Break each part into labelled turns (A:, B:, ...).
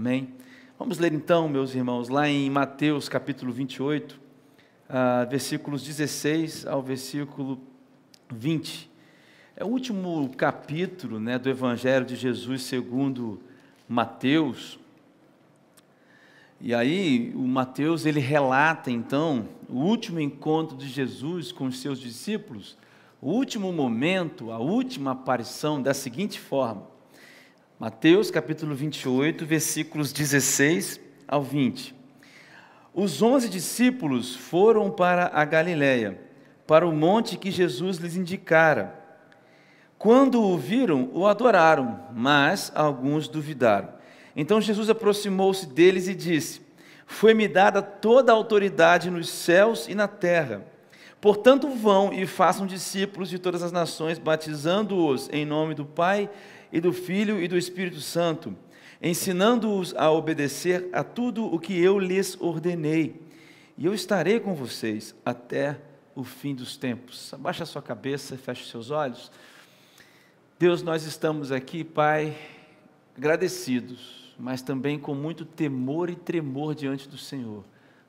A: Amém? Vamos ler então, meus irmãos, lá em Mateus capítulo 28, uh, versículos 16 ao versículo 20. É o último capítulo né, do Evangelho de Jesus segundo Mateus. E aí o Mateus ele relata então o último encontro de Jesus com os seus discípulos, o último momento, a última aparição da seguinte forma: Mateus capítulo 28, versículos 16 ao 20. Os onze discípulos foram para a Galiléia, para o monte que Jesus lhes indicara. Quando o viram, o adoraram, mas alguns duvidaram. Então Jesus aproximou-se deles e disse: Foi-me dada toda a autoridade nos céus e na terra. Portanto, vão e façam discípulos de todas as nações, batizando-os em nome do Pai e do Filho e do Espírito Santo, ensinando-os a obedecer a tudo o que eu lhes ordenei. E eu estarei com vocês até o fim dos tempos. Abaixa a sua cabeça, feche seus olhos. Deus, nós estamos aqui, Pai, agradecidos, mas também com muito temor e tremor diante do Senhor.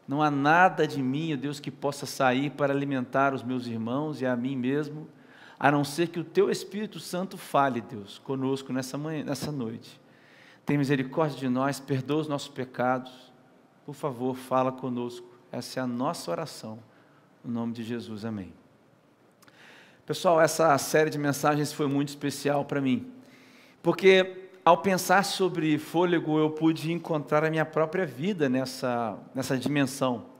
A: Não há nada de mim, Deus, que possa sair para alimentar os meus irmãos e a mim mesmo a não ser que o teu Espírito Santo fale, Deus, conosco nessa manhã, nessa noite. Tem misericórdia de nós, perdoa os nossos pecados. Por favor, fala conosco. Essa é a nossa oração. No nome de Jesus, amém. Pessoal, essa série de mensagens foi muito especial para mim, porque ao pensar sobre fôlego, eu pude encontrar a minha própria vida nessa, nessa dimensão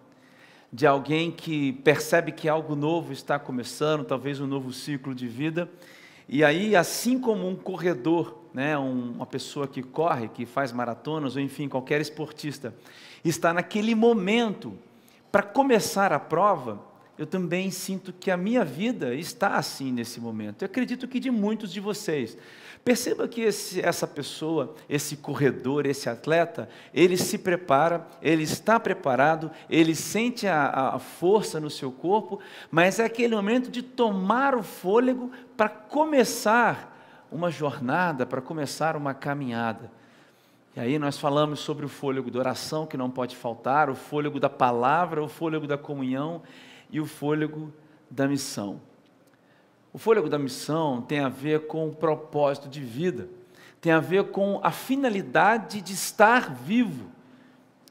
A: de alguém que percebe que algo novo está começando, talvez um novo ciclo de vida. E aí, assim como um corredor, né, uma pessoa que corre, que faz maratonas, ou enfim, qualquer esportista, está naquele momento para começar a prova, eu também sinto que a minha vida está assim nesse momento. Eu acredito que de muitos de vocês. Perceba que esse, essa pessoa, esse corredor, esse atleta, ele se prepara, ele está preparado, ele sente a, a força no seu corpo, mas é aquele momento de tomar o fôlego para começar uma jornada, para começar uma caminhada. E aí nós falamos sobre o fôlego da oração, que não pode faltar, o fôlego da palavra, o fôlego da comunhão e o fôlego da missão. O fôlego da missão tem a ver com o propósito de vida, tem a ver com a finalidade de estar vivo.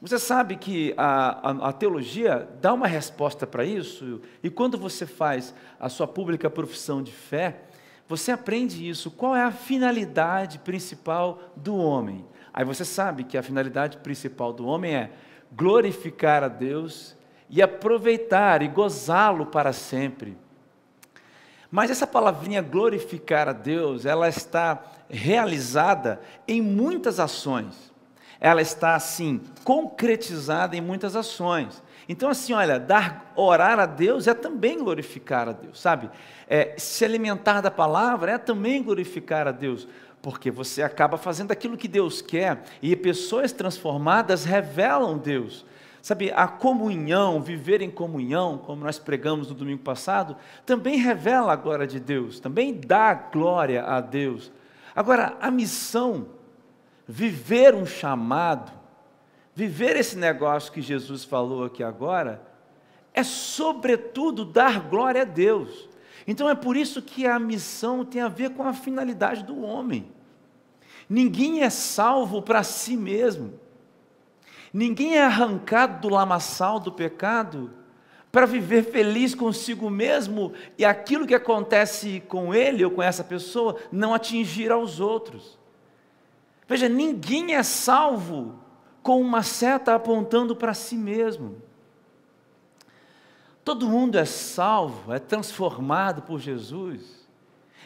A: Você sabe que a, a, a teologia dá uma resposta para isso, e quando você faz a sua pública profissão de fé, você aprende isso. Qual é a finalidade principal do homem? Aí você sabe que a finalidade principal do homem é glorificar a Deus e aproveitar e gozá-lo para sempre. Mas essa palavrinha glorificar a Deus, ela está realizada em muitas ações. Ela está assim concretizada em muitas ações. Então assim, olha, dar, orar a Deus é também glorificar a Deus, sabe? É, se alimentar da palavra é também glorificar a Deus, porque você acaba fazendo aquilo que Deus quer e pessoas transformadas revelam Deus. Sabe, a comunhão, viver em comunhão, como nós pregamos no domingo passado, também revela a glória de Deus, também dá glória a Deus. Agora, a missão, viver um chamado, viver esse negócio que Jesus falou aqui agora, é sobretudo dar glória a Deus. Então é por isso que a missão tem a ver com a finalidade do homem. Ninguém é salvo para si mesmo. Ninguém é arrancado do lamaçal do pecado para viver feliz consigo mesmo e aquilo que acontece com ele ou com essa pessoa não atingir aos outros. Veja, ninguém é salvo com uma seta apontando para si mesmo. Todo mundo é salvo, é transformado por Jesus.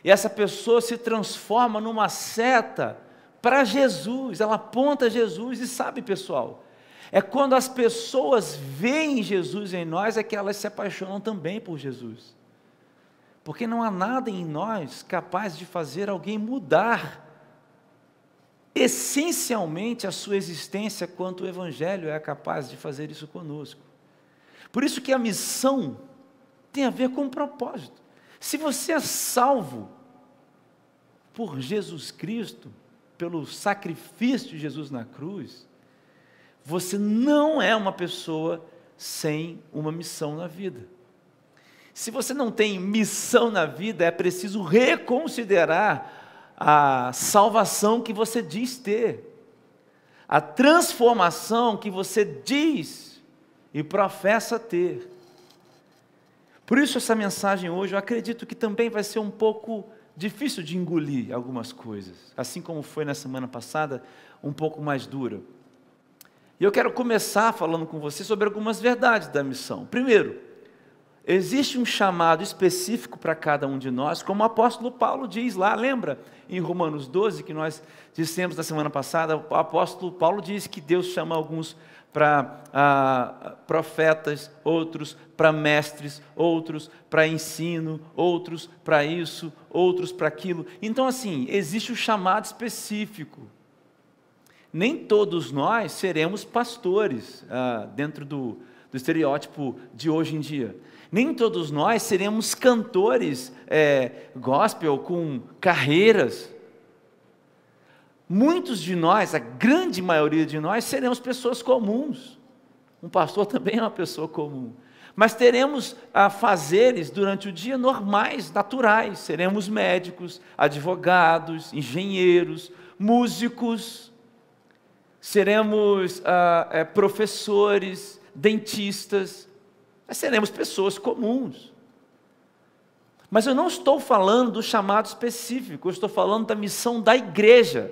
A: E essa pessoa se transforma numa seta para Jesus, ela aponta Jesus e sabe, pessoal, é quando as pessoas veem Jesus em nós, é que elas se apaixonam também por Jesus. Porque não há nada em nós capaz de fazer alguém mudar essencialmente a sua existência, quanto o Evangelho é capaz de fazer isso conosco. Por isso que a missão tem a ver com o propósito. Se você é salvo por Jesus Cristo, pelo sacrifício de Jesus na cruz, você não é uma pessoa sem uma missão na vida. Se você não tem missão na vida, é preciso reconsiderar a salvação que você diz ter, a transformação que você diz e professa ter. Por isso, essa mensagem hoje, eu acredito que também vai ser um pouco difícil de engolir algumas coisas, assim como foi na semana passada, um pouco mais dura. E eu quero começar falando com você sobre algumas verdades da missão. Primeiro, existe um chamado específico para cada um de nós, como o apóstolo Paulo diz lá, lembra em Romanos 12 que nós dissemos na semana passada, o apóstolo Paulo diz que Deus chama alguns para ah, profetas, outros para mestres, outros para ensino, outros para isso, outros para aquilo. Então, assim, existe um chamado específico. Nem todos nós seremos pastores ah, dentro do, do estereótipo de hoje em dia. Nem todos nós seremos cantores é, gospel com carreiras. Muitos de nós, a grande maioria de nós, seremos pessoas comuns. Um pastor também é uma pessoa comum. Mas teremos a fazeres durante o dia normais, naturais. Seremos médicos, advogados, engenheiros, músicos, seremos ah, é, professores, dentistas, seremos pessoas comuns. Mas eu não estou falando do chamado específico, eu estou falando da missão da igreja.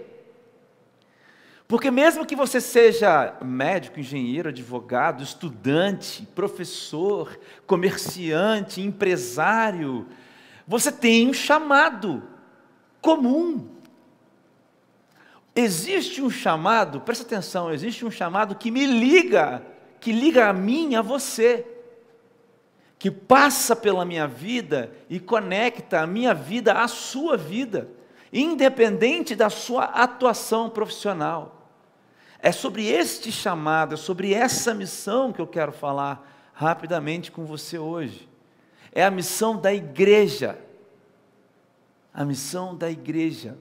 A: Porque mesmo que você seja médico, engenheiro, advogado, estudante, professor, comerciante, empresário, você tem um chamado comum. Existe um chamado, presta atenção, existe um chamado que me liga, que liga a mim a você, que passa pela minha vida e conecta a minha vida à sua vida independente da sua atuação profissional. É sobre este chamado, é sobre essa missão que eu quero falar rapidamente com você hoje. É a missão da igreja. A missão da igreja.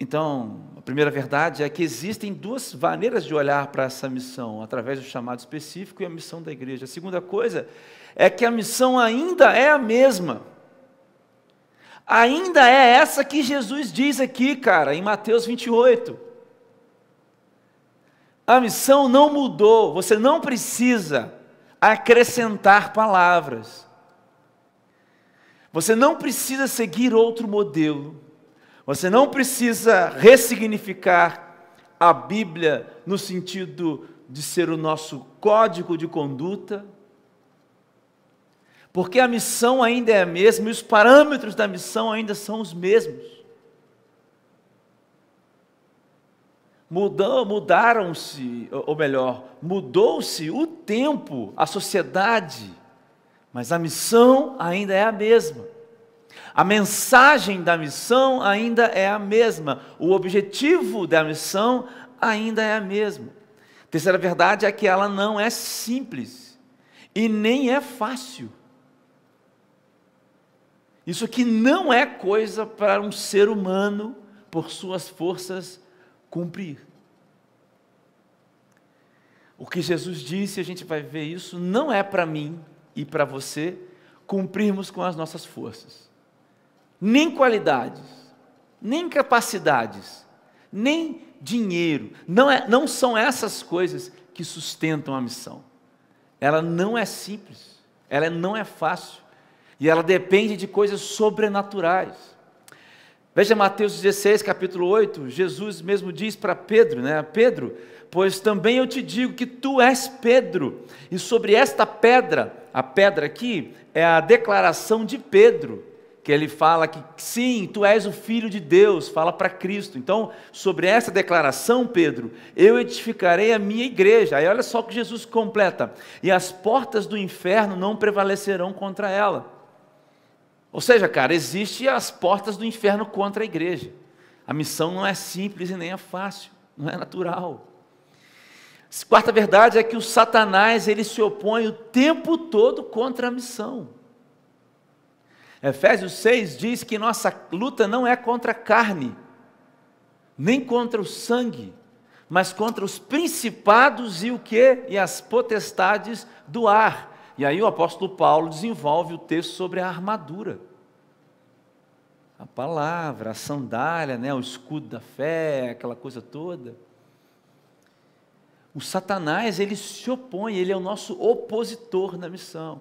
A: Então, a primeira verdade é que existem duas maneiras de olhar para essa missão, através do chamado específico e a missão da igreja. A segunda coisa é que a missão ainda é a mesma ainda é essa que Jesus diz aqui, cara, em Mateus 28. A missão não mudou, você não precisa acrescentar palavras. Você não precisa seguir outro modelo. Você não precisa ressignificar a Bíblia no sentido de ser o nosso código de conduta porque a missão ainda é a mesma e os parâmetros da missão ainda são os mesmos. Mudaram-se, ou melhor, mudou-se o tempo, a sociedade, mas a missão ainda é a mesma. A mensagem da missão ainda é a mesma. O objetivo da missão ainda é a mesma. Terceira verdade é que ela não é simples e nem é fácil. Isso aqui não é coisa para um ser humano, por suas forças, cumprir. O que Jesus disse, a gente vai ver isso, não é para mim e para você cumprirmos com as nossas forças, nem qualidades, nem capacidades, nem dinheiro. Não, é, não são essas coisas que sustentam a missão. Ela não é simples, ela não é fácil. E ela depende de coisas sobrenaturais. Veja Mateus 16, capítulo 8, Jesus mesmo diz para Pedro, né? Pedro, pois também eu te digo que tu és Pedro, e sobre esta pedra, a pedra aqui é a declaração de Pedro, que ele fala que sim, tu és o filho de Deus, fala para Cristo. Então, sobre essa declaração, Pedro, eu edificarei a minha igreja. Aí olha só o que Jesus completa: e as portas do inferno não prevalecerão contra ela. Ou seja, cara, existem as portas do inferno contra a igreja. A missão não é simples e nem é fácil, não é natural. Quarta verdade é que o Satanás ele se opõe o tempo todo contra a missão. Efésios 6 diz que nossa luta não é contra a carne, nem contra o sangue, mas contra os principados e o que? E as potestades do ar. E aí o apóstolo Paulo desenvolve o texto sobre a armadura. A palavra, a sandália, né, o escudo da fé, aquela coisa toda. O Satanás, ele se opõe, ele é o nosso opositor na missão.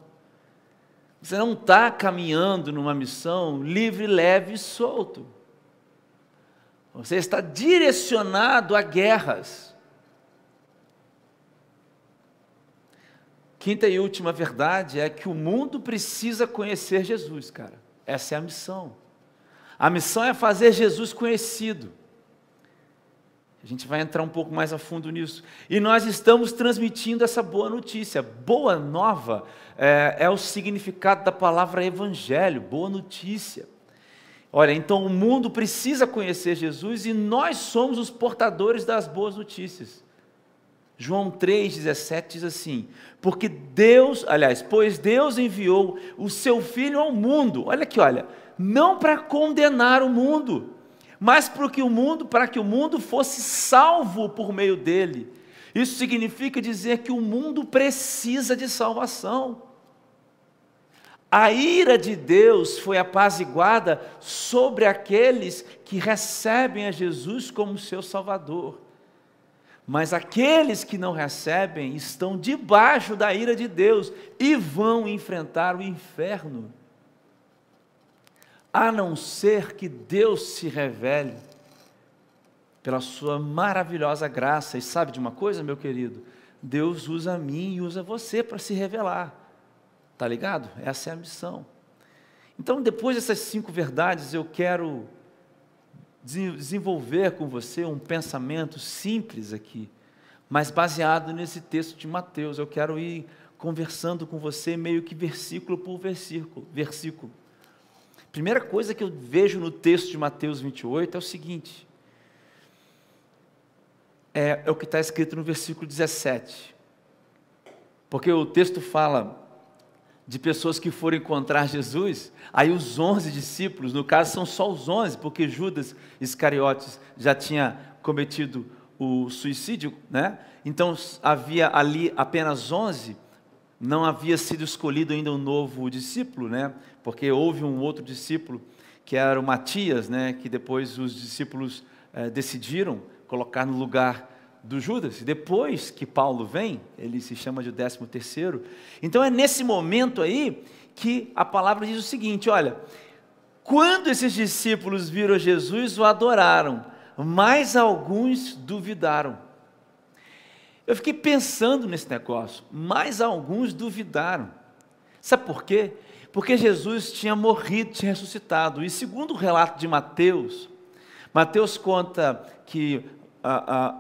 A: Você não está caminhando numa missão livre, leve e solto. Você está direcionado a guerras. Quinta e última verdade é que o mundo precisa conhecer Jesus, cara. Essa é a missão. A missão é fazer Jesus conhecido. A gente vai entrar um pouco mais a fundo nisso. E nós estamos transmitindo essa boa notícia. Boa nova é, é o significado da palavra evangelho, boa notícia. Olha, então o mundo precisa conhecer Jesus e nós somos os portadores das boas notícias. João 3,17 diz assim: Porque Deus, aliás, pois Deus enviou o seu Filho ao mundo, olha aqui, olha, não para condenar o mundo, mas para que o mundo, para que o mundo fosse salvo por meio dele. Isso significa dizer que o mundo precisa de salvação. A ira de Deus foi apaziguada sobre aqueles que recebem a Jesus como seu Salvador. Mas aqueles que não recebem estão debaixo da ira de Deus e vão enfrentar o inferno. A não ser que Deus se revele pela sua maravilhosa graça. E sabe de uma coisa, meu querido? Deus usa mim e usa você para se revelar. Tá ligado? Essa é a missão. Então, depois dessas cinco verdades, eu quero desenvolver com você um pensamento simples aqui, mas baseado nesse texto de Mateus. Eu quero ir conversando com você meio que versículo por versículo. versículo. Primeira coisa que eu vejo no texto de Mateus 28 é o seguinte: é, é o que está escrito no versículo 17. Porque o texto fala de pessoas que foram encontrar Jesus, aí os onze discípulos, no caso são só os onze, porque Judas Iscariotes já tinha cometido o suicídio, né? Então havia ali apenas onze, não havia sido escolhido ainda um novo discípulo, né? Porque houve um outro discípulo que era o Matias, né? Que depois os discípulos eh, decidiram colocar no lugar do Judas. Depois que Paulo vem, ele se chama de décimo terceiro. Então é nesse momento aí que a palavra diz o seguinte: olha, quando esses discípulos viram Jesus, o adoraram, mas alguns duvidaram. Eu fiquei pensando nesse negócio, mas alguns duvidaram. Sabe por quê? Porque Jesus tinha morrido, tinha ressuscitado. E segundo o relato de Mateus, Mateus conta que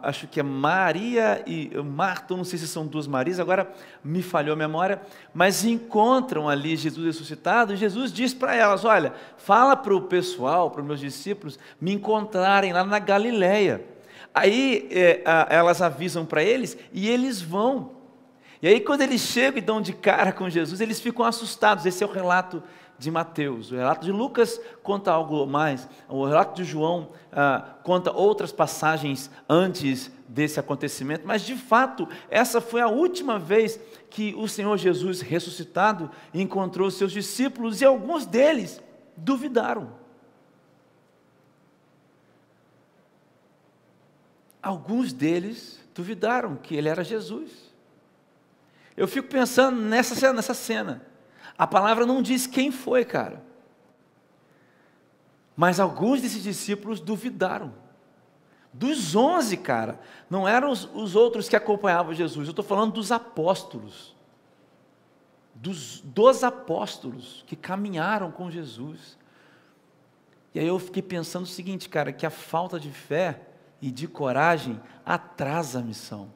A: acho que é Maria e Marta, não sei se são duas Marias, agora me falhou a memória, mas encontram ali Jesus ressuscitado, e Jesus diz para elas: Olha, fala para o pessoal, para os meus discípulos, me encontrarem lá na Galileia. Aí é, a, elas avisam para eles e eles vão. E aí, quando eles chegam e dão de cara com Jesus, eles ficam assustados. Esse é o relato de Mateus. O relato de Lucas conta algo mais. O relato de João ah, conta outras passagens antes desse acontecimento. Mas, de fato, essa foi a última vez que o Senhor Jesus ressuscitado encontrou seus discípulos e alguns deles duvidaram. Alguns deles duvidaram que ele era Jesus. Eu fico pensando nessa cena, nessa cena. A palavra não diz quem foi, cara. Mas alguns desses discípulos duvidaram. Dos onze, cara, não eram os, os outros que acompanhavam Jesus, eu estou falando dos apóstolos. Dos, dos apóstolos que caminharam com Jesus. E aí eu fiquei pensando o seguinte, cara, que a falta de fé e de coragem atrasa a missão.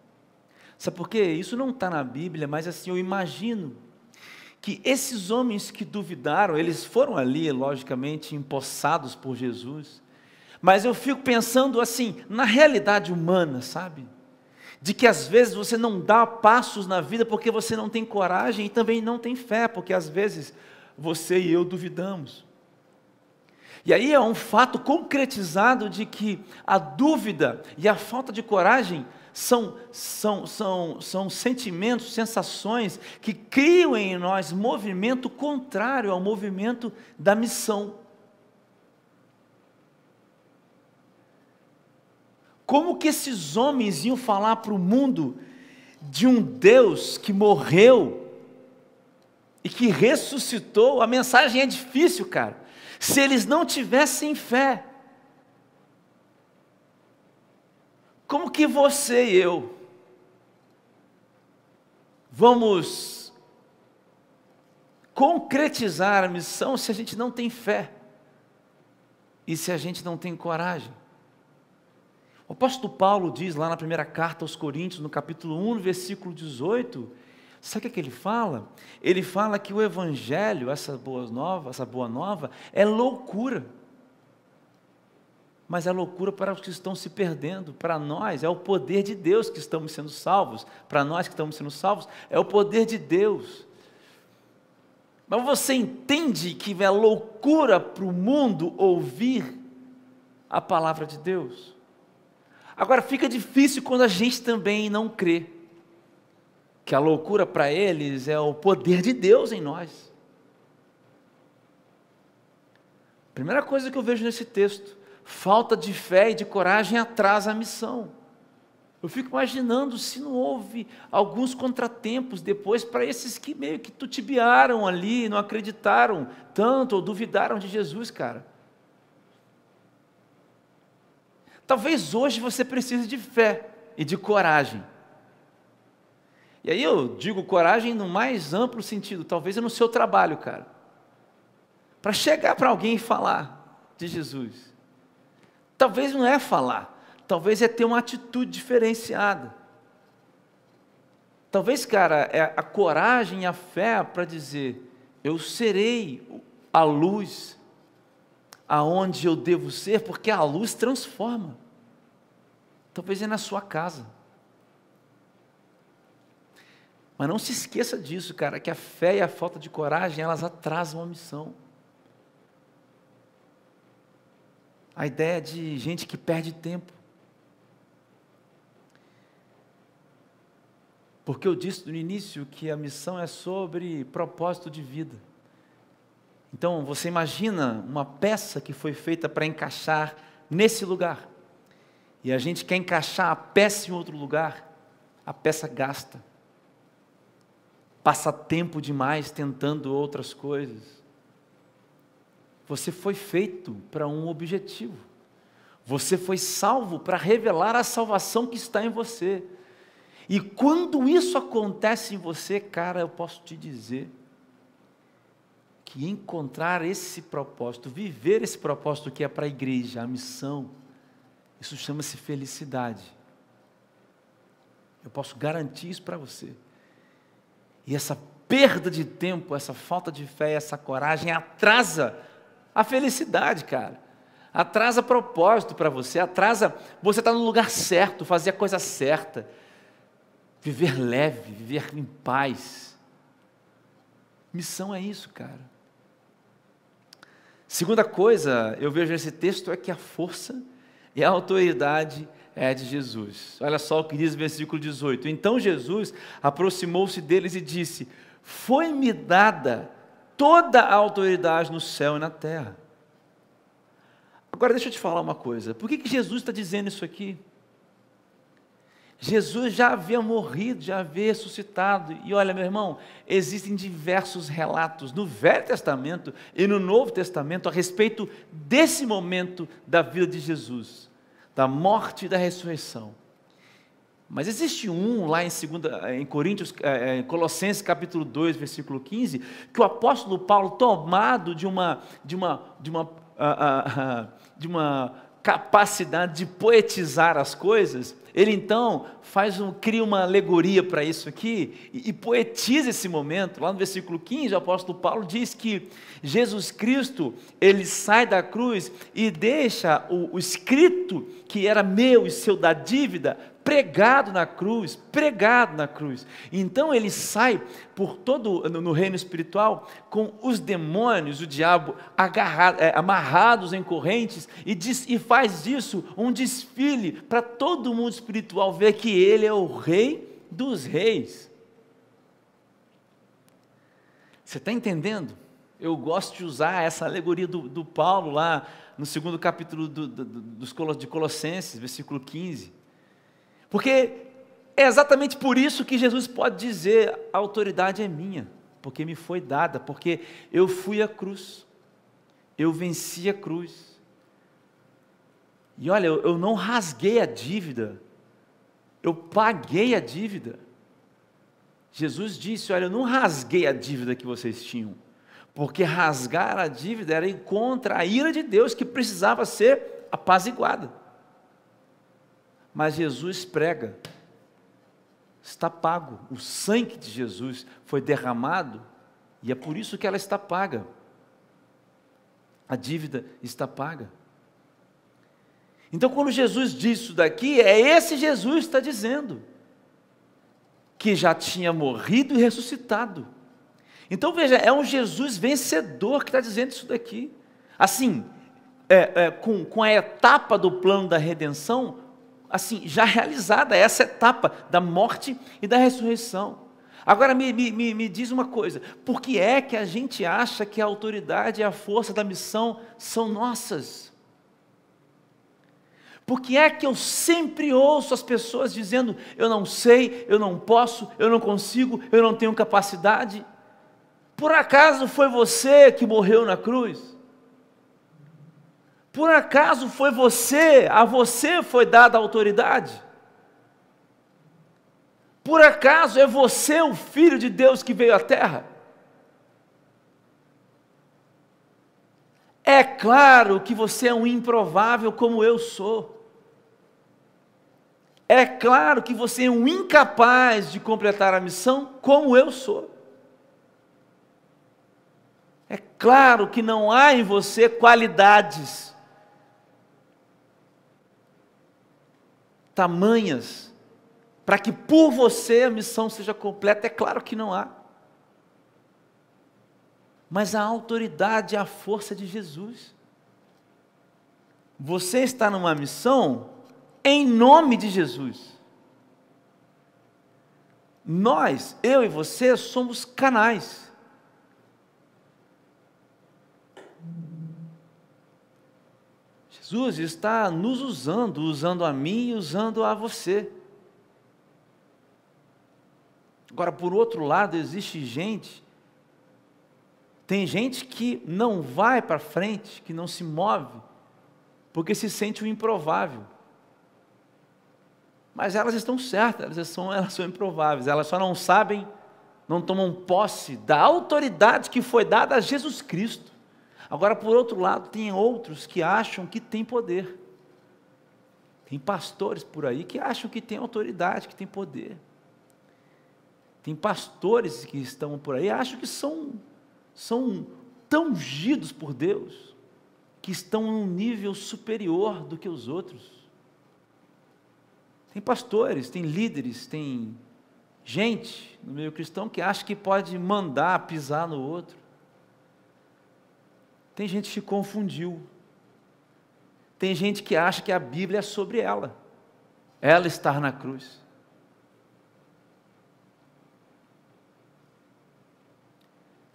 A: Sabe por quê? Isso não está na Bíblia, mas assim, eu imagino que esses homens que duvidaram, eles foram ali, logicamente, empossados por Jesus, mas eu fico pensando assim, na realidade humana, sabe? De que às vezes você não dá passos na vida porque você não tem coragem e também não tem fé, porque às vezes você e eu duvidamos. E aí é um fato concretizado de que a dúvida e a falta de coragem são, são, são, são sentimentos, sensações que criam em nós movimento contrário ao movimento da missão. Como que esses homens iam falar para o mundo de um Deus que morreu e que ressuscitou? A mensagem é difícil, cara. Se eles não tivessem fé, como que você e eu vamos concretizar a missão se a gente não tem fé e se a gente não tem coragem? O apóstolo Paulo diz lá na primeira carta aos Coríntios, no capítulo 1, versículo 18, sabe o que, é que ele fala? Ele fala que o evangelho, essa boa nova, essa boa nova, é loucura mas é loucura para os que estão se perdendo. Para nós, é o poder de Deus que estamos sendo salvos. Para nós que estamos sendo salvos, é o poder de Deus. Mas você entende que é loucura para o mundo ouvir a palavra de Deus? Agora fica difícil quando a gente também não crê que a loucura para eles é o poder de Deus em nós. Primeira coisa que eu vejo nesse texto, falta de fé e de coragem atrasa a missão. Eu fico imaginando se não houve alguns contratempos depois para esses que meio que tutibiaram ali, não acreditaram tanto ou duvidaram de Jesus, cara. Talvez hoje você precise de fé e de coragem. E aí eu digo coragem no mais amplo sentido, talvez é no seu trabalho, cara. Para chegar para alguém e falar de Jesus. Talvez não é falar, talvez é ter uma atitude diferenciada. Talvez, cara, é a coragem e a fé para dizer: eu serei a luz aonde eu devo ser, porque a luz transforma. Talvez é na sua casa. Mas não se esqueça disso, cara, que a fé e a falta de coragem, elas atrasam a missão. a ideia de gente que perde tempo. Porque eu disse no início que a missão é sobre propósito de vida. Então, você imagina uma peça que foi feita para encaixar nesse lugar. E a gente quer encaixar a peça em outro lugar, a peça gasta. Passa tempo demais tentando outras coisas. Você foi feito para um objetivo. Você foi salvo para revelar a salvação que está em você. E quando isso acontece em você, cara, eu posso te dizer que encontrar esse propósito, viver esse propósito que é para a igreja, a missão, isso chama-se felicidade. Eu posso garantir isso para você. E essa perda de tempo, essa falta de fé, essa coragem atrasa a felicidade, cara. Atrasa propósito para você, atrasa você estar tá no lugar certo, fazer a coisa certa, viver leve, viver em paz. Missão é isso, cara. Segunda coisa, eu vejo nesse texto é que a força e a autoridade é de Jesus. Olha só o que diz o versículo 18. Então Jesus aproximou-se deles e disse: Foi-me dada toda a autoridade no céu e na terra. Agora deixa eu te falar uma coisa. Por que, que Jesus está dizendo isso aqui? Jesus já havia morrido, já havia ressuscitado. E olha, meu irmão, existem diversos relatos no Velho Testamento e no Novo Testamento a respeito desse momento da vida de Jesus, da morte e da ressurreição. Mas existe um lá em, segunda, em Coríntios, é, é Colossenses capítulo 2, versículo 15, que o apóstolo Paulo, tomado de uma, de uma, de uma, de uma capacidade de poetizar as coisas, ele então faz um, cria uma alegoria para isso aqui e, e, poetiza esse momento. Lá no versículo 15, o apóstolo Paulo diz que Jesus Cristo, ele sai da cruz e deixa o, o escrito que era meu e seu da dívida pregado na cruz, pregado na cruz. Então ele sai por todo no reino espiritual com os demônios, o diabo agarrado, é, amarrados em correntes e, diz, e faz disso um desfile para todo mundo espiritual ver que ele é o rei dos reis. Você está entendendo? Eu gosto de usar essa alegoria do, do Paulo lá no segundo capítulo do, do, dos, de Colossenses, versículo 15. Porque é exatamente por isso que Jesus pode dizer: a autoridade é minha, porque me foi dada, porque eu fui à cruz, eu venci a cruz. E olha, eu, não rasguei a dívida, eu paguei a dívida. Jesus disse: Olha, eu não rasguei a dívida que vocês tinham, porque rasgar a dívida era ir contra a ira de Deus que precisava ser apaziguada. Mas Jesus prega, está pago, o sangue de Jesus foi derramado e é por isso que ela está paga. A dívida está paga. Então, quando Jesus diz isso daqui, é esse Jesus que está dizendo, que já tinha morrido e ressuscitado. Então veja, é um Jesus vencedor que está dizendo isso daqui. Assim, é, é, com, com a etapa do plano da redenção, assim, já realizada, essa etapa da morte e da ressurreição. Agora me, me, me diz uma coisa: por que é que a gente acha que a autoridade e a força da missão são nossas? Por que é que eu sempre ouço as pessoas dizendo: eu não sei, eu não posso, eu não consigo, eu não tenho capacidade? Por acaso foi você que morreu na cruz? Por acaso foi você, a você foi dada autoridade? Por acaso é você o filho de Deus que veio à terra? É claro que você é um improvável como eu sou. É claro que você é um incapaz de completar a missão como eu sou. É claro que não há em você qualidades tamanhas para que por você a missão seja completa. É claro que não há. Mas a autoridade é a força de Jesus. Você está numa missão em nome de Jesus. Nós, eu e você, somos canais. Jesus está nos usando, usando a mim e usando a você. Agora, por outro lado, existe gente, tem gente que não vai para frente, que não se move, porque se sente o improvável. Mas elas estão certas, elas são, elas são improváveis, elas só não sabem, não tomam posse da autoridade que foi dada a Jesus Cristo. Agora, por outro lado, tem outros que acham que tem poder. Tem pastores por aí que acham que tem autoridade, que tem poder. Tem pastores que estão por aí, acham que são, são tão ungidos por Deus, que estão num nível superior do que os outros. Tem pastores, tem líderes, tem gente no meio cristão que acha que pode mandar pisar no outro. Tem gente que confundiu. Tem gente que acha que a Bíblia é sobre ela. Ela estar na cruz.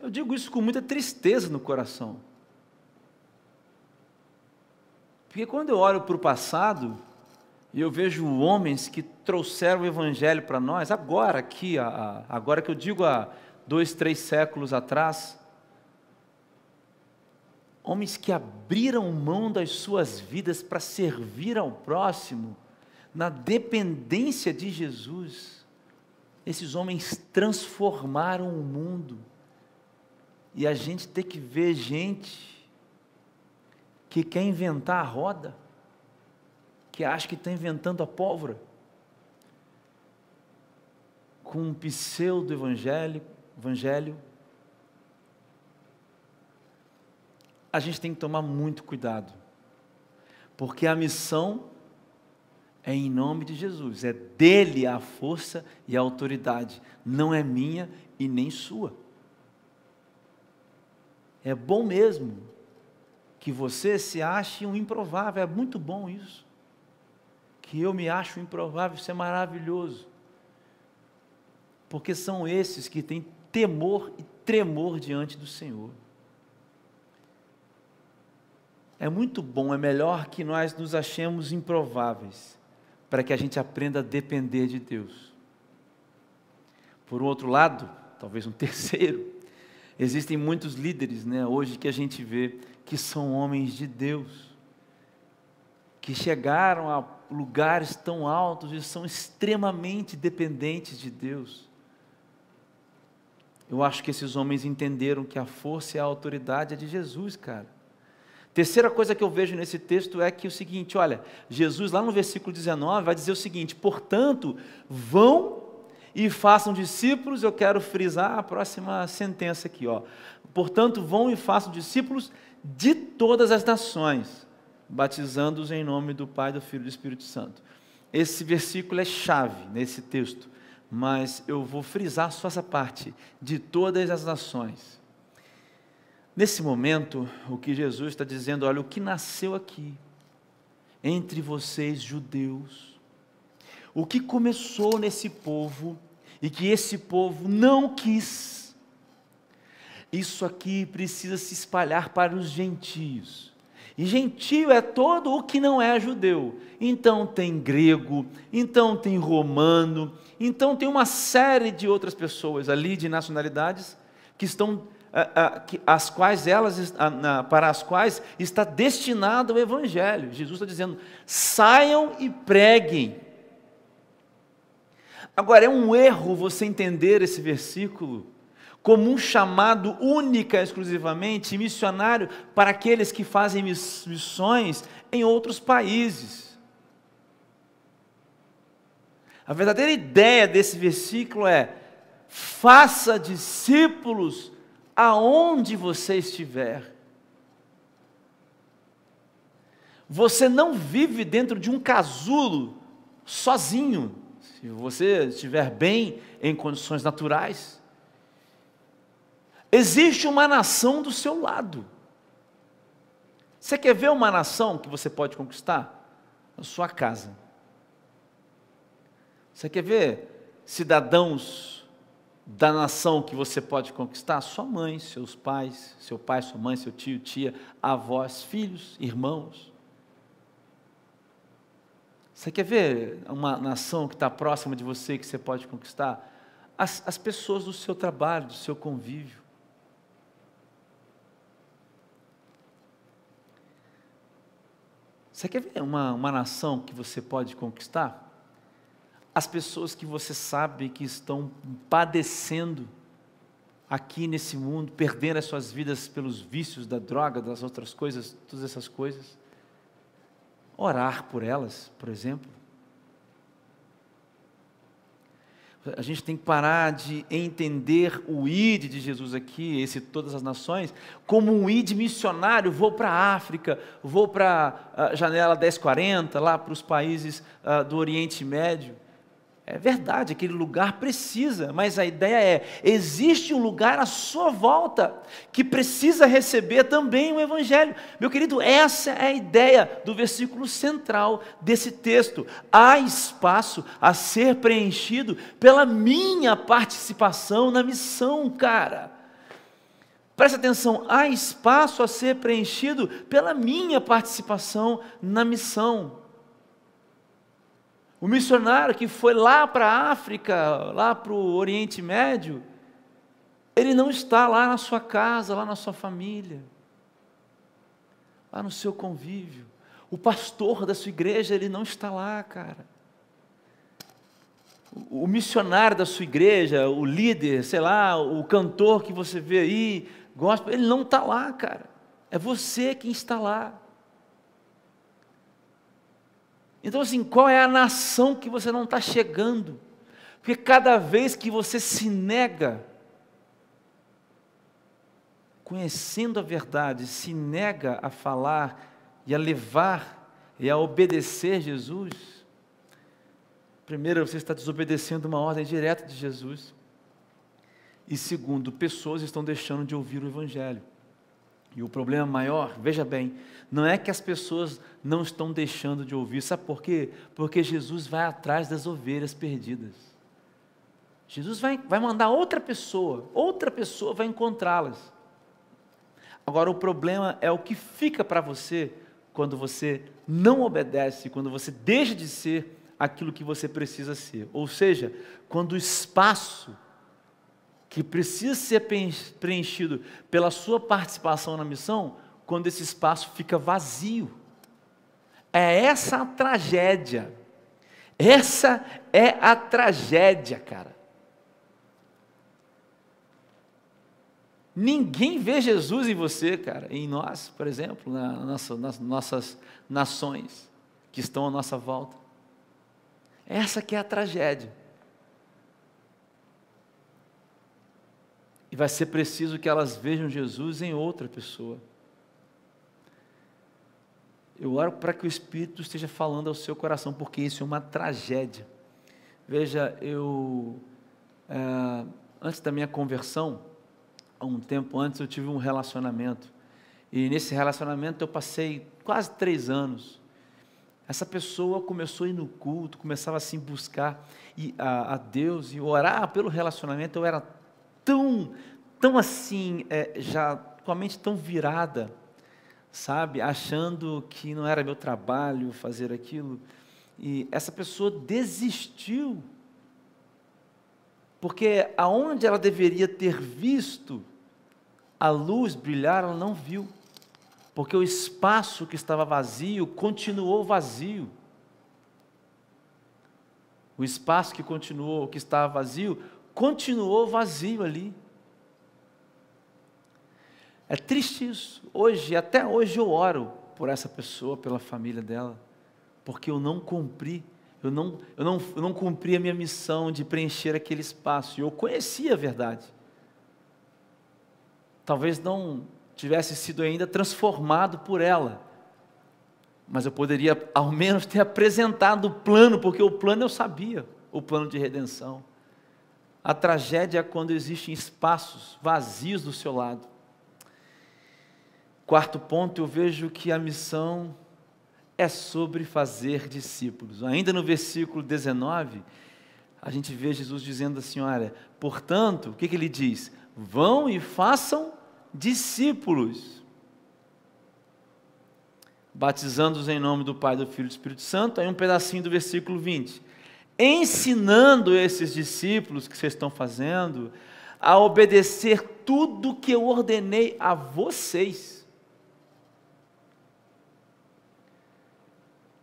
A: Eu digo isso com muita tristeza no coração. Porque quando eu olho para o passado, e eu vejo homens que trouxeram o Evangelho para nós, agora aqui, agora que eu digo há dois, três séculos atrás, homens que abriram mão das suas vidas para servir ao próximo, na dependência de Jesus, esses homens transformaram o mundo. E a gente tem que ver gente que quer inventar a roda que acha que está inventando a pólvora com um pseudo evangelho, evangelho. A gente tem que tomar muito cuidado, porque a missão é em nome de Jesus, é dele a força e a autoridade, não é minha e nem sua. É bom mesmo que você se ache um improvável, é muito bom isso. Que eu me acho improvável, isso é maravilhoso. Porque são esses que têm temor e tremor diante do Senhor. É muito bom, é melhor que nós nos achemos improváveis para que a gente aprenda a depender de Deus. Por outro lado, talvez um terceiro, existem muitos líderes, né, hoje que a gente vê que são homens de Deus, que chegaram a lugares tão altos e são extremamente dependentes de Deus. Eu acho que esses homens entenderam que a força e a autoridade é de Jesus, cara. Terceira coisa que eu vejo nesse texto é que o seguinte, olha, Jesus lá no versículo 19 vai dizer o seguinte: "Portanto, vão e façam discípulos". Eu quero frisar a próxima sentença aqui, ó. "Portanto, vão e façam discípulos de todas as nações, batizando-os em nome do Pai, do Filho e do Espírito Santo". Esse versículo é chave nesse texto, mas eu vou frisar só essa parte, de todas as nações. Nesse momento, o que Jesus está dizendo, olha, o que nasceu aqui, entre vocês judeus, o que começou nesse povo e que esse povo não quis, isso aqui precisa se espalhar para os gentios. E gentio é todo o que não é judeu. Então tem grego, então tem romano, então tem uma série de outras pessoas ali de nacionalidades que estão as quais elas, para as quais está destinado o Evangelho. Jesus está dizendo: saiam e preguem. Agora, é um erro você entender esse versículo como um chamado única, exclusivamente, missionário para aqueles que fazem missões em outros países. A verdadeira ideia desse versículo é: faça discípulos aonde você estiver. Você não vive dentro de um casulo sozinho. Se você estiver bem em condições naturais, existe uma nação do seu lado. Você quer ver uma nação que você pode conquistar? Na sua casa. Você quer ver cidadãos da nação que você pode conquistar? Sua mãe, seus pais, seu pai, sua mãe, seu tio, tia, avós, filhos, irmãos. Você quer ver uma nação que está próxima de você que você pode conquistar? As, as pessoas do seu trabalho, do seu convívio. Você quer ver uma, uma nação que você pode conquistar? As pessoas que você sabe que estão padecendo aqui nesse mundo, perdendo as suas vidas pelos vícios da droga, das outras coisas, todas essas coisas. Orar por elas, por exemplo. A gente tem que parar de entender o ID de Jesus aqui, esse todas as nações, como um ID missionário. Vou para a África, vou para a janela 1040, lá para os países uh, do Oriente Médio. É verdade, aquele lugar precisa, mas a ideia é: existe um lugar à sua volta que precisa receber também o Evangelho. Meu querido, essa é a ideia do versículo central desse texto. Há espaço a ser preenchido pela minha participação na missão, cara. Presta atenção, há espaço a ser preenchido pela minha participação na missão. O missionário que foi lá para a África, lá para o Oriente Médio, ele não está lá na sua casa, lá na sua família, lá no seu convívio. O pastor da sua igreja, ele não está lá, cara. O missionário da sua igreja, o líder, sei lá, o cantor que você vê aí, gosta, ele não está lá, cara. É você quem está lá. Então, assim, qual é a nação que você não está chegando? Porque cada vez que você se nega, conhecendo a verdade, se nega a falar e a levar e a obedecer Jesus, primeiro, você está desobedecendo uma ordem direta de Jesus. E segundo, pessoas estão deixando de ouvir o Evangelho. E o problema maior, veja bem, não é que as pessoas não estão deixando de ouvir, sabe por quê? Porque Jesus vai atrás das ovelhas perdidas. Jesus vai, vai mandar outra pessoa, outra pessoa vai encontrá-las. Agora, o problema é o que fica para você quando você não obedece, quando você deixa de ser aquilo que você precisa ser. Ou seja, quando o espaço que precisa ser preenchido pela sua participação na missão, quando esse espaço fica vazio. É essa a tragédia. Essa é a tragédia, cara. Ninguém vê Jesus em você, cara, em nós, por exemplo, na nossa, nas nossas nações que estão à nossa volta. Essa que é a tragédia. E vai ser preciso que elas vejam Jesus em outra pessoa. Eu oro para que o Espírito esteja falando ao seu coração, porque isso é uma tragédia. Veja, eu, é, antes da minha conversão, há um tempo antes, eu tive um relacionamento. E nesse relacionamento eu passei quase três anos. Essa pessoa começou a ir no culto, começava assim buscar a, a Deus e orar pelo relacionamento. Eu era tão, tão assim, é, já com a mente tão virada, sabe, achando que não era meu trabalho fazer aquilo. E essa pessoa desistiu, porque aonde ela deveria ter visto a luz brilhar, ela não viu, porque o espaço que estava vazio continuou vazio. O espaço que continuou, que estava vazio, continuou vazio ali. É triste isso. Hoje, até hoje eu oro por essa pessoa, pela família dela, porque eu não cumpri, eu não, eu não, eu não cumpri a minha missão de preencher aquele espaço. E eu conhecia a verdade. Talvez não tivesse sido ainda transformado por ela, mas eu poderia ao menos ter apresentado o plano, porque o plano eu sabia, o plano de redenção. A tragédia é quando existem espaços vazios do seu lado. Quarto ponto, eu vejo que a missão é sobre fazer discípulos. Ainda no versículo 19, a gente vê Jesus dizendo assim: olha, portanto, o que, que ele diz? Vão e façam discípulos, batizando-os em nome do Pai, do Filho e do Espírito Santo. Aí um pedacinho do versículo 20 ensinando esses discípulos que vocês estão fazendo a obedecer tudo que eu ordenei a vocês.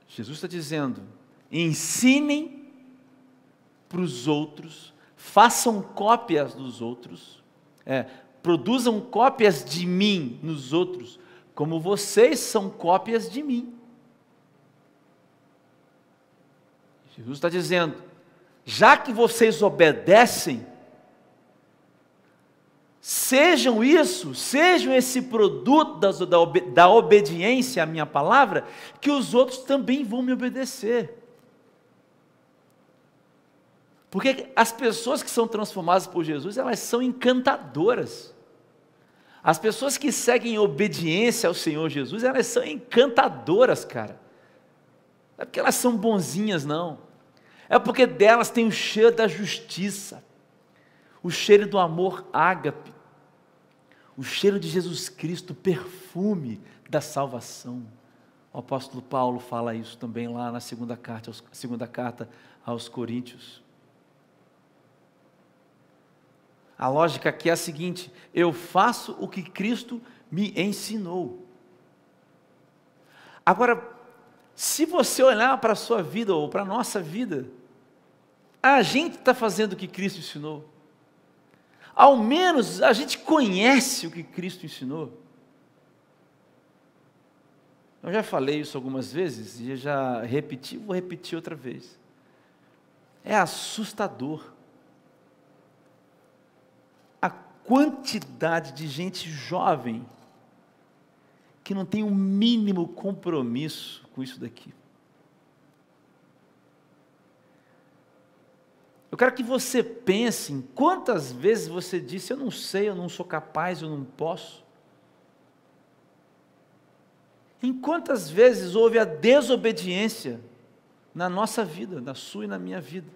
A: Jesus está dizendo: ensinem para os outros, façam cópias dos outros, é, produzam cópias de mim nos outros, como vocês são cópias de mim. Jesus está dizendo: já que vocês obedecem, sejam isso, sejam esse produto da, da, da obediência à minha palavra, que os outros também vão me obedecer. Porque as pessoas que são transformadas por Jesus, elas são encantadoras. As pessoas que seguem obediência ao Senhor Jesus, elas são encantadoras, cara. Não é porque elas são bonzinhas, não. É porque delas tem o cheiro da justiça, o cheiro do amor ágape, o cheiro de Jesus Cristo, o perfume da salvação. O apóstolo Paulo fala isso também lá na segunda carta, segunda carta aos Coríntios. A lógica aqui é a seguinte: eu faço o que Cristo me ensinou. Agora, se você olhar para a sua vida ou para a nossa vida, a gente está fazendo o que Cristo ensinou. Ao menos a gente conhece o que Cristo ensinou. Eu já falei isso algumas vezes e já repeti, vou repetir outra vez. É assustador a quantidade de gente jovem que não tem o um mínimo compromisso com isso daqui. Eu quero que você pense em quantas vezes você disse: Eu não sei, eu não sou capaz, eu não posso. Em quantas vezes houve a desobediência na nossa vida, na sua e na minha vida?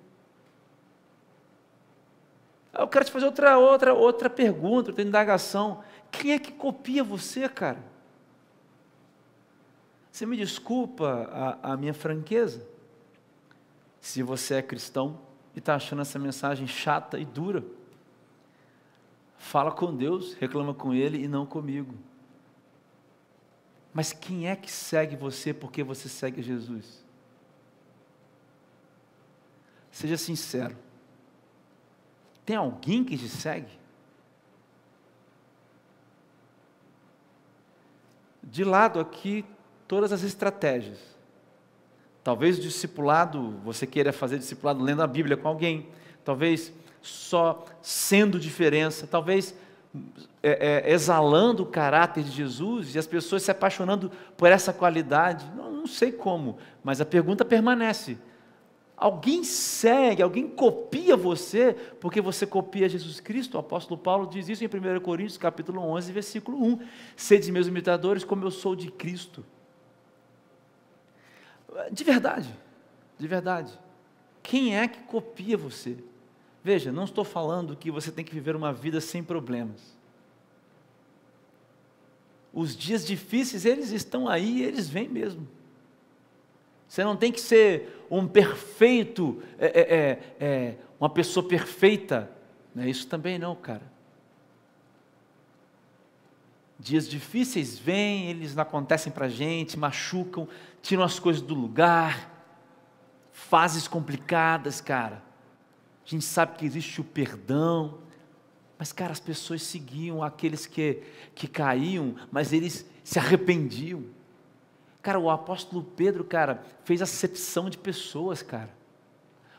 A: Eu quero te fazer outra, outra, outra pergunta, outra indagação. Quem é que copia você, cara? Você me desculpa a, a minha franqueza? Se você é cristão e está achando essa mensagem chata e dura, fala com Deus, reclama com Ele e não comigo. Mas quem é que segue você porque você segue Jesus? Seja sincero. Tem alguém que te segue? De lado aqui, todas as estratégias. Talvez discipulado, você queira fazer discipulado lendo a Bíblia com alguém. Talvez só sendo diferença. Talvez é, é, exalando o caráter de Jesus e as pessoas se apaixonando por essa qualidade. Não, não sei como, mas a pergunta permanece. Alguém segue, alguém copia você, porque você copia Jesus Cristo. O apóstolo Paulo diz isso em 1 Coríntios, capítulo 11, versículo 1. Sede meus imitadores, como eu sou de Cristo. De verdade, de verdade. Quem é que copia você? Veja, não estou falando que você tem que viver uma vida sem problemas. Os dias difíceis, eles estão aí, eles vêm mesmo. Você não tem que ser um perfeito, é, é, é, é, uma pessoa perfeita. Não é isso também não, cara. Dias difíceis vêm, eles não acontecem para a gente, machucam, tiram as coisas do lugar. Fases complicadas, cara. A gente sabe que existe o perdão. Mas, cara, as pessoas seguiam aqueles que, que caíam, mas eles se arrependiam. Cara, o apóstolo Pedro, cara, fez acepção de pessoas, cara.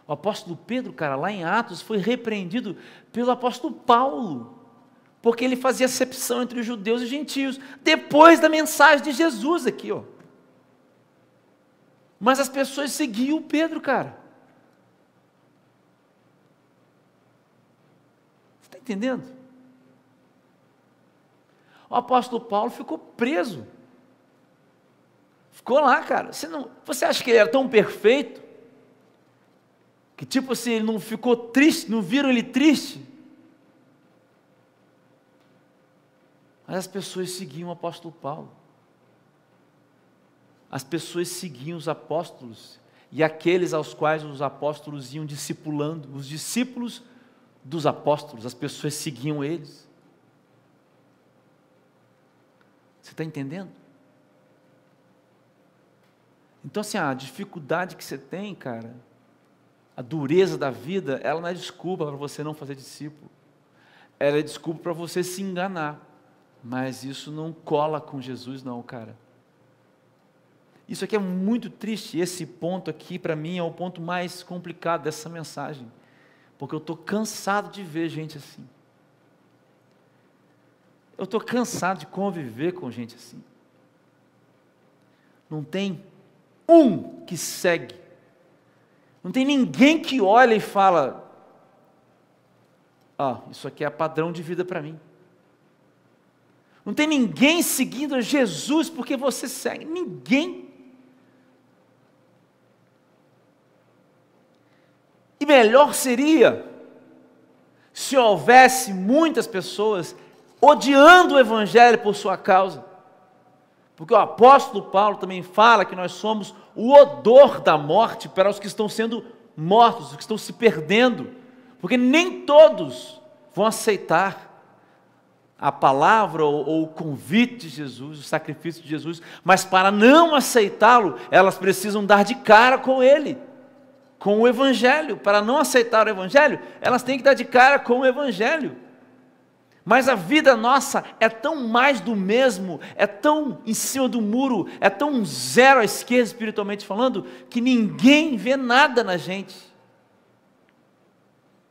A: O apóstolo Pedro, cara, lá em Atos, foi repreendido pelo apóstolo Paulo, porque ele fazia acepção entre os judeus e os gentios, depois da mensagem de Jesus aqui, ó. Mas as pessoas seguiam Pedro, cara. Você está entendendo? O apóstolo Paulo ficou preso Ficou lá, cara. Você, não, você acha que ele era tão perfeito? Que tipo assim, ele não ficou triste, não viram ele triste? Mas as pessoas seguiam o apóstolo Paulo. As pessoas seguiam os apóstolos e aqueles aos quais os apóstolos iam discipulando, os discípulos dos apóstolos, as pessoas seguiam eles. Você está entendendo? Então, assim, a dificuldade que você tem, cara, a dureza da vida, ela não é desculpa para você não fazer discípulo. Ela é desculpa para você se enganar. Mas isso não cola com Jesus, não, cara. Isso aqui é muito triste. Esse ponto aqui, para mim, é o ponto mais complicado dessa mensagem. Porque eu estou cansado de ver gente assim. Eu estou cansado de conviver com gente assim. Não tem um que segue. Não tem ninguém que olha e fala: Ah, isso aqui é padrão de vida para mim. Não tem ninguém seguindo a Jesus porque você segue. Ninguém. E melhor seria se houvesse muitas pessoas odiando o Evangelho por sua causa. Porque o apóstolo Paulo também fala que nós somos o odor da morte para os que estão sendo mortos, os que estão se perdendo. Porque nem todos vão aceitar a palavra ou, ou, o convite de Jesus, o sacrifício de Jesus, mas para não aceitá-lo, elas precisam dar de cara com ele, com o Evangelho. Para não aceitar o Evangelho, elas têm que dar de cara com o Evangelho. Mas a vida nossa é tão mais do mesmo, é tão em cima do muro, é tão zero à esquerda espiritualmente falando, que ninguém vê nada na gente.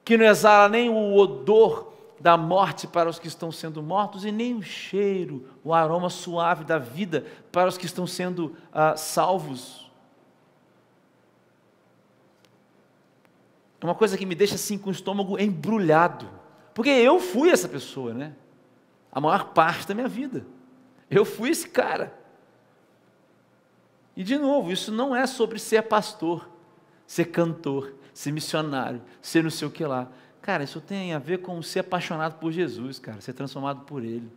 A: Que não exala nem o odor da morte para os que estão sendo mortos e nem o cheiro, o aroma suave da vida para os que estão sendo ah, salvos. é uma coisa que me deixa assim com o estômago embrulhado. Porque eu fui essa pessoa, né? A maior parte da minha vida. Eu fui esse cara. E de novo, isso não é sobre ser pastor, ser cantor, ser missionário, ser não sei o que lá. Cara, isso tem a ver com ser apaixonado por Jesus, cara, ser transformado por Ele.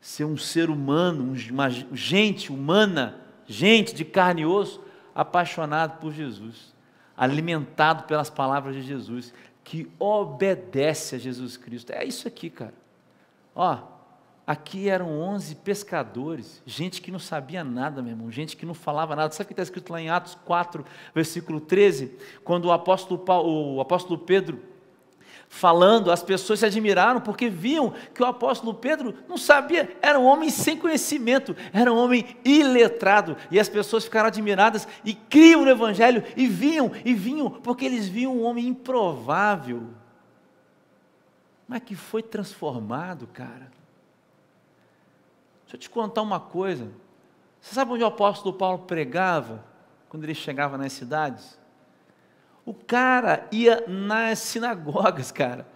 A: Ser um ser humano, uma gente humana, gente de carne e osso, apaixonado por Jesus, alimentado pelas palavras de Jesus, que obedece a Jesus Cristo. É isso aqui, cara. Ó, aqui eram 11 pescadores, gente que não sabia nada, meu irmão, gente que não falava nada. Sabe o que está escrito lá em Atos 4, versículo 13? Quando o apóstolo, Paulo, o apóstolo Pedro falando, as pessoas se admiraram porque viam que o apóstolo Pedro não sabia, era um homem sem conhecimento, era um homem iletrado, e as pessoas ficaram admiradas e criam no evangelho e vinham e vinham porque eles viam um homem improvável, mas que foi transformado, cara. Deixa eu te contar uma coisa. Você sabe onde o apóstolo Paulo pregava quando ele chegava nas cidades? O cara ia nas sinagogas, cara.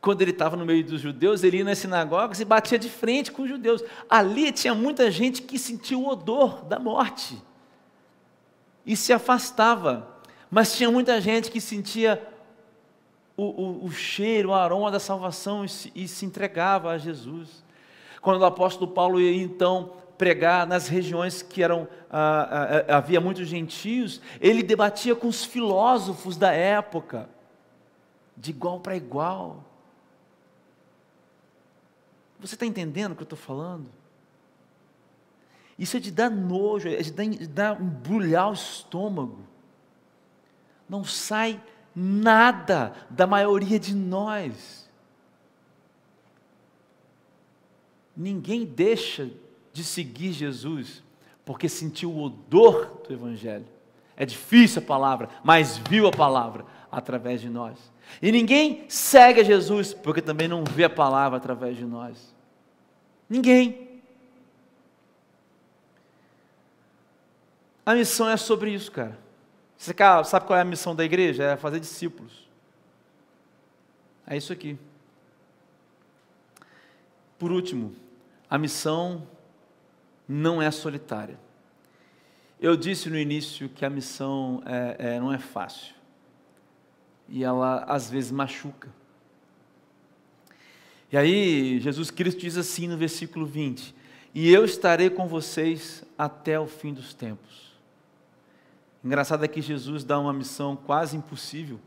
A: Quando ele estava no meio dos judeus, ele ia nas sinagogas e batia de frente com os judeus. Ali tinha muita gente que sentia o odor da morte e se afastava. Mas tinha muita gente que sentia o, o, o cheiro, o aroma da salvação e se, e se entregava a Jesus. Quando o apóstolo Paulo ia então pregar nas regiões que eram ah, ah, ah, havia muitos gentios, ele debatia com os filósofos da época, de igual para igual. Você está entendendo o que eu estou falando? Isso é de dar nojo, é de dar, de dar embrulhar o estômago. Não sai nada da maioria de nós. Ninguém deixa de seguir Jesus porque sentiu o odor do Evangelho. É difícil a palavra, mas viu a palavra através de nós. E ninguém segue a Jesus porque também não vê a palavra através de nós. Ninguém. A missão é sobre isso, cara. Você sabe qual é a missão da igreja? É fazer discípulos. É isso aqui. Por último, a missão não é solitária. Eu disse no início que a missão é, é, não é fácil. E ela, às vezes, machuca. E aí, Jesus Cristo diz assim no versículo 20: E eu estarei com vocês até o fim dos tempos. Engraçado é que Jesus dá uma missão quase impossível,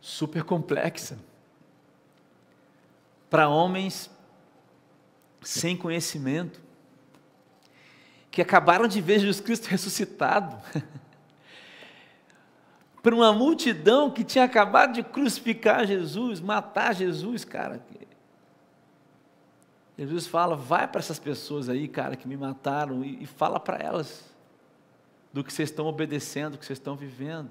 A: super complexa, para homens sem conhecimento, que acabaram de ver Jesus Cristo ressuscitado, para uma multidão que tinha acabado de crucificar Jesus, matar Jesus, cara. Jesus fala: vai para essas pessoas aí, cara, que me mataram, e, e fala para elas do que vocês estão obedecendo, do que vocês estão vivendo.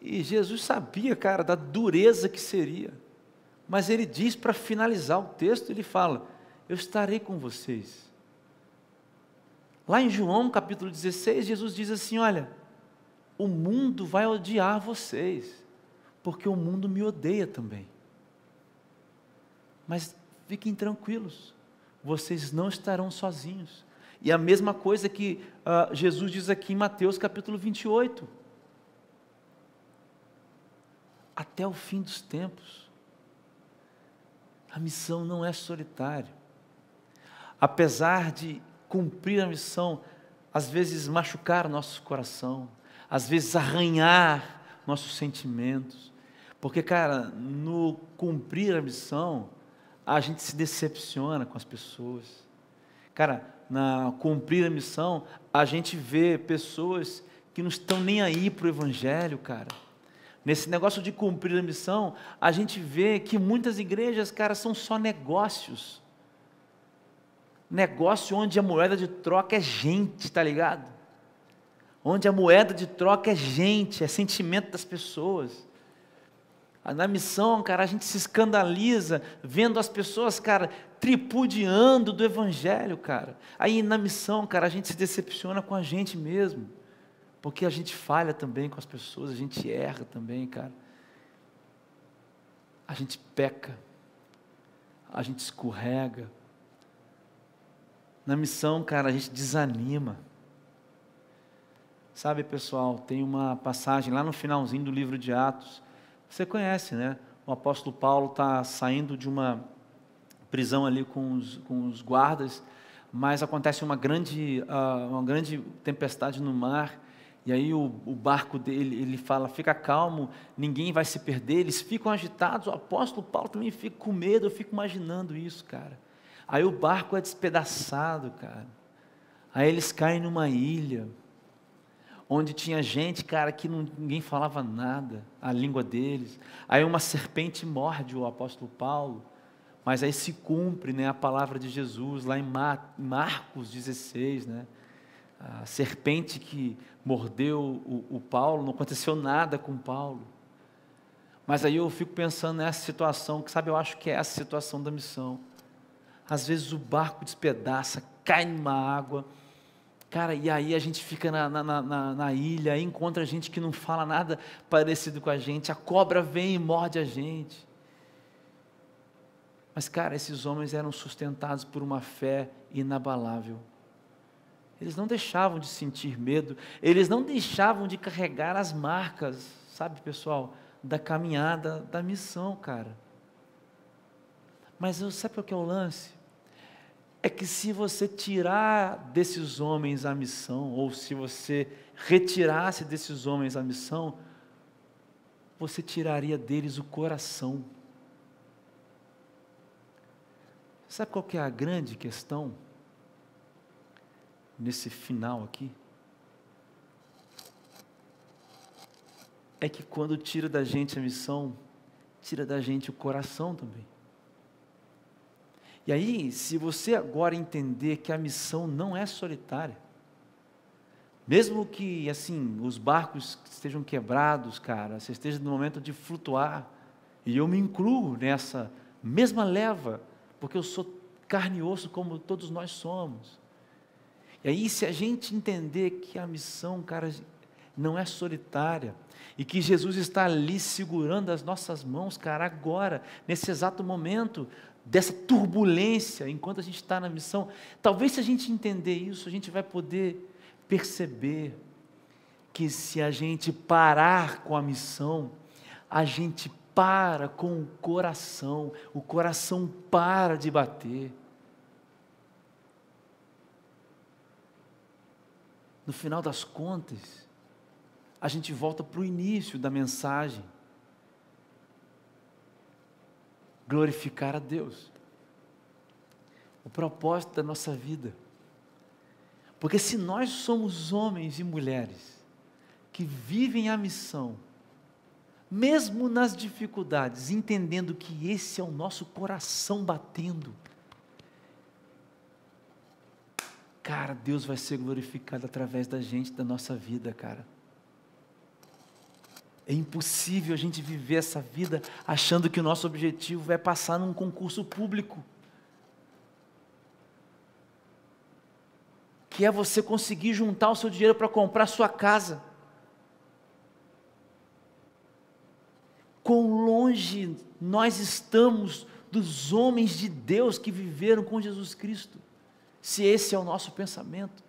A: E Jesus sabia, cara, da dureza que seria. Mas ele diz para finalizar o texto, ele fala: Eu estarei com vocês. Lá em João capítulo 16, Jesus diz assim: Olha, o mundo vai odiar vocês, porque o mundo me odeia também. Mas fiquem tranquilos, vocês não estarão sozinhos. E a mesma coisa que uh, Jesus diz aqui em Mateus capítulo 28. Até o fim dos tempos. A missão não é solitária. Apesar de cumprir a missão, às vezes machucar nosso coração, às vezes arranhar nossos sentimentos. Porque, cara, no cumprir a missão, a gente se decepciona com as pessoas. Cara, na cumprir a missão, a gente vê pessoas que não estão nem aí para o Evangelho, cara Nesse negócio de cumprir a missão, a gente vê que muitas igrejas, cara, são só negócios. Negócio onde a moeda de troca é gente, tá ligado? Onde a moeda de troca é gente, é sentimento das pessoas. Na missão, cara, a gente se escandaliza vendo as pessoas, cara, tripudiando do evangelho, cara. Aí na missão, cara, a gente se decepciona com a gente mesmo. Porque a gente falha também com as pessoas, a gente erra também, cara. A gente peca, a gente escorrega. Na missão, cara, a gente desanima. Sabe, pessoal, tem uma passagem lá no finalzinho do livro de Atos. Você conhece, né? O apóstolo Paulo está saindo de uma prisão ali com os, com os guardas, mas acontece uma grande, uh, uma grande tempestade no mar. E aí o, o, barco dele, ele fala, fica calmo, ninguém vai se perder. Eles ficam agitados, o apóstolo Paulo também fica com medo, eu fico imaginando isso, cara. Aí o barco é despedaçado, cara. Aí eles caem numa ilha onde tinha gente, cara, que não, ninguém falava nada, a língua deles. Aí uma serpente morde o apóstolo Paulo, mas aí se cumpre né, a palavra de Jesus, lá em Marcos 16, né? A serpente que mordeu o, o Paulo, não aconteceu nada com Paulo. Mas aí eu fico pensando nessa situação, que sabe, eu acho que é essa situação da missão. Às vezes o barco despedaça, cai numa água, Cara, e aí a gente fica na, na, na, na ilha, encontra gente que não fala nada parecido com a gente, a cobra vem e morde a gente. Mas, cara, esses homens eram sustentados por uma fé inabalável. Eles não deixavam de sentir medo, eles não deixavam de carregar as marcas, sabe, pessoal, da caminhada, da missão, cara. Mas sabe o que é o lance? é que se você tirar desses homens a missão, ou se você retirasse desses homens a missão, você tiraria deles o coração. Sabe qual que é a grande questão nesse final aqui? É que quando tira da gente a missão, tira da gente o coração também. E aí, se você agora entender que a missão não é solitária, mesmo que assim os barcos estejam quebrados, cara, você esteja no momento de flutuar, e eu me incluo nessa mesma leva, porque eu sou carne e osso como todos nós somos. E aí, se a gente entender que a missão, cara, não é solitária, e que Jesus está ali segurando as nossas mãos, cara, agora, nesse exato momento, dessa turbulência enquanto a gente está na missão. Talvez se a gente entender isso, a gente vai poder perceber que se a gente parar com a missão, a gente para com o coração, o coração para de bater. No final das contas, a gente volta para o início da mensagem glorificar a Deus. O propósito da nossa vida. Porque se nós somos homens e mulheres que vivem a missão, mesmo nas dificuldades, entendendo que esse é o nosso coração batendo, cara, Deus vai ser glorificado através da gente, da nossa vida, cara. É impossível a gente viver essa vida achando que o nosso objetivo é passar num concurso público. Que é você conseguir juntar o seu dinheiro para comprar sua casa. Quão longe nós estamos dos homens de Deus que viveram com Jesus Cristo, se esse é o nosso pensamento.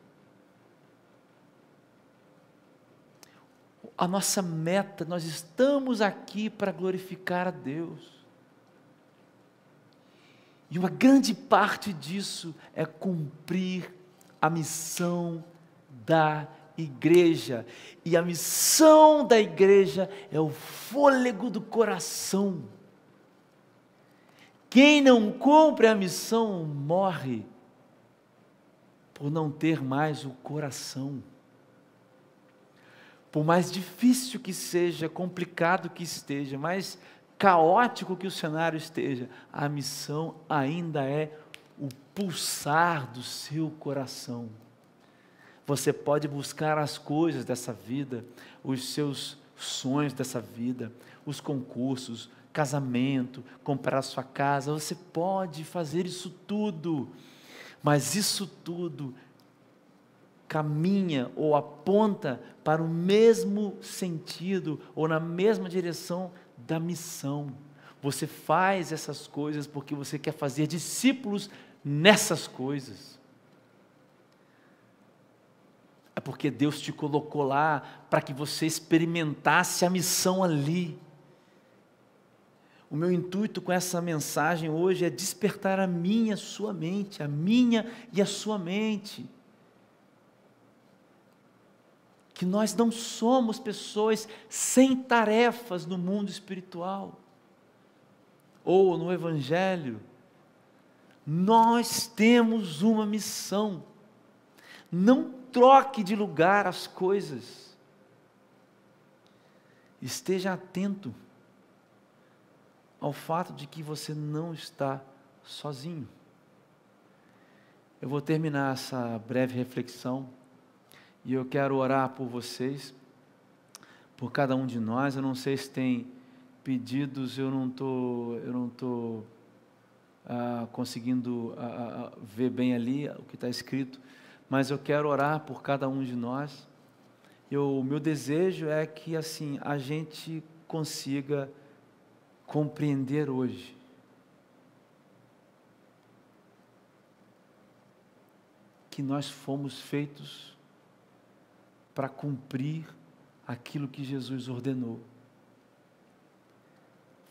A: a nossa meta, nós estamos aqui para glorificar a Deus. E uma grande parte disso é cumprir a missão da igreja. E a missão da igreja é o fôlego do coração. Quem não cumpre a missão morre por não ter mais o coração. Por mais difícil que seja, complicado que esteja, mais caótico que o cenário esteja, a missão ainda é o pulsar do seu coração. Você pode buscar as coisas dessa vida, os seus sonhos dessa vida, os concursos, casamento, comprar sua casa, você pode fazer isso tudo, mas isso tudo caminha ou aponta para o mesmo sentido ou na mesma direção da missão. Você faz essas coisas porque você quer fazer discípulos nessas coisas. É porque Deus te colocou lá para que você experimentasse a missão ali. O meu intuito com essa mensagem hoje é despertar a minha, sua mente, a minha e a sua mente que nós não somos pessoas sem tarefas no mundo espiritual ou no Evangelho. Nós temos uma missão. Não troque de lugar as coisas. Esteja atento ao fato de que você não está sozinho. Eu vou terminar essa breve reflexão e eu quero orar por vocês, por cada um de nós. Eu não sei se tem pedidos, eu não tô, eu não tô ah, conseguindo ah, ah, ah, ver bem ali o que está escrito, mas eu quero orar por cada um de nós. o meu desejo é que assim a gente consiga compreender hoje que nós fomos feitos para cumprir aquilo que Jesus ordenou.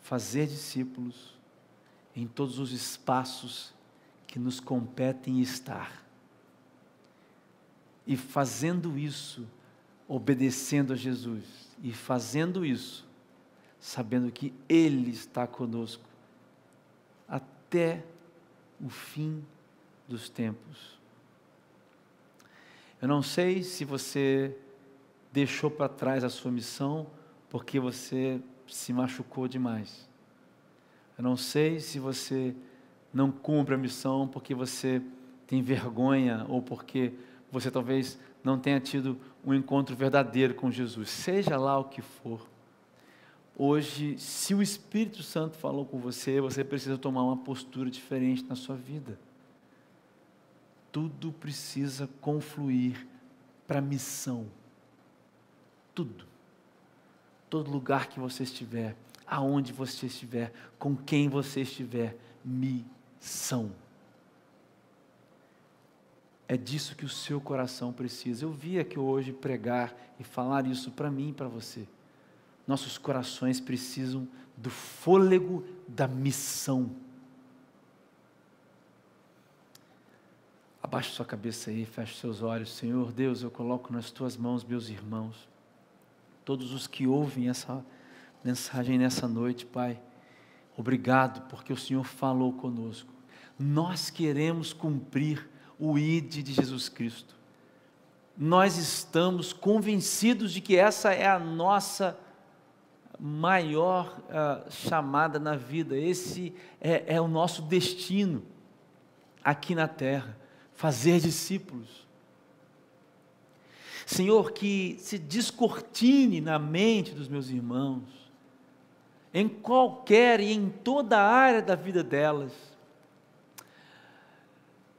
A: Fazer discípulos em todos os espaços que nos competem estar. E fazendo isso, obedecendo a Jesus, e fazendo isso, sabendo que Ele está conosco até o fim dos tempos. Eu não sei se você deixou para trás a sua missão porque você se machucou demais. Eu não sei se você não cumpre a missão porque você tem vergonha ou porque você talvez não tenha tido um encontro verdadeiro com Jesus. Seja lá o que for. Hoje, se o Espírito Santo falou com você, você precisa tomar uma postura diferente na sua vida tudo precisa confluir para a missão. Tudo. Todo lugar que você estiver, aonde você estiver, com quem você estiver, missão. É disso que o seu coração precisa. Eu vi aqui hoje pregar e falar isso para mim e para você. Nossos corações precisam do fôlego da missão Abaixe sua cabeça aí, feche seus olhos. Senhor Deus, eu coloco nas tuas mãos meus irmãos, todos os que ouvem essa mensagem nessa noite, Pai. Obrigado porque o Senhor falou conosco. Nós queremos cumprir o ID de Jesus Cristo. Nós estamos convencidos de que essa é a nossa maior uh, chamada na vida, esse é, é o nosso destino aqui na terra fazer discípulos. Senhor, que se descortine na mente dos meus irmãos, em qualquer e em toda a área da vida delas,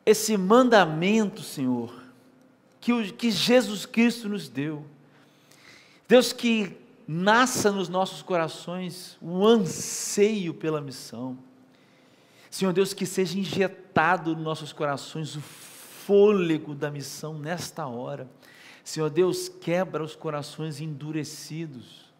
A: esse mandamento, Senhor, que, o, que Jesus Cristo nos deu. Deus, que nasça nos nossos corações o anseio pela missão. Senhor Deus, que seja injetado nos nossos corações o fôlego da missão nesta hora. Senhor Deus, quebra os corações endurecidos,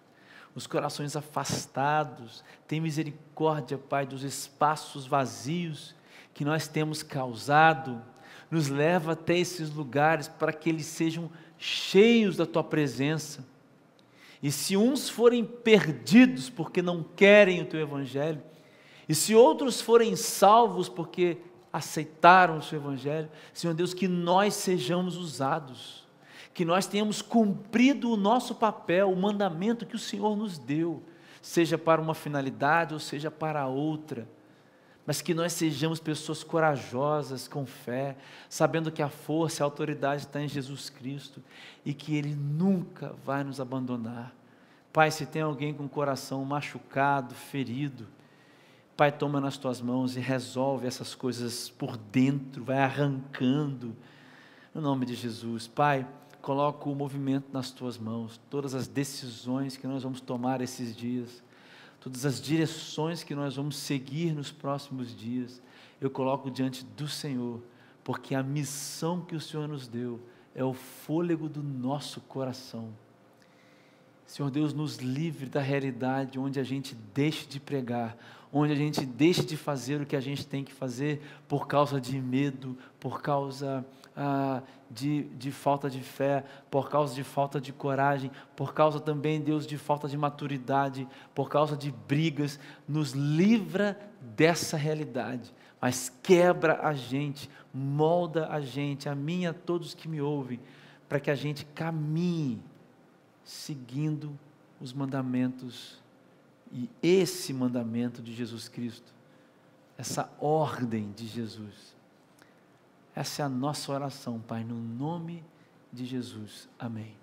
A: os corações afastados. Tem misericórdia, Pai, dos espaços vazios que nós temos causado. Nos leva até esses lugares para que eles sejam cheios da tua presença. E se uns forem perdidos porque não querem o teu evangelho, e se outros forem salvos porque aceitaram o seu Evangelho. Senhor Deus, que nós sejamos usados, que nós tenhamos cumprido o nosso papel, o mandamento que o Senhor nos deu, seja para uma finalidade ou seja para outra. Mas que nós sejamos pessoas corajosas, com fé, sabendo que a força e a autoridade está em Jesus Cristo e que Ele nunca vai nos abandonar. Pai, se tem alguém com o coração machucado, ferido, Pai, toma nas tuas mãos e resolve essas coisas por dentro, vai arrancando, No nome de Jesus, Pai, coloco o movimento nas tuas mãos, todas as decisões que nós vamos tomar esses dias, todas as direções que nós vamos seguir nos próximos dias, eu coloco diante do Senhor, porque a missão que o Senhor nos deu é o fôlego do nosso coração. Senhor Deus, nos livre da realidade onde a gente deixe de pregar, onde a gente deixe de fazer o que a gente tem que fazer por causa de medo, por causa ah, de, de falta de fé, por causa de falta de coragem, por causa também, Deus, de falta de maturidade, por causa de brigas. Nos livra dessa realidade, mas quebra a gente, molda a gente, a mim e a todos que me ouvem, para que a gente caminhe seguindo os mandamentos e esse mandamento de Jesus Cristo, essa ordem de Jesus. Essa é a nossa oração, Pai, no nome de Jesus. Amém.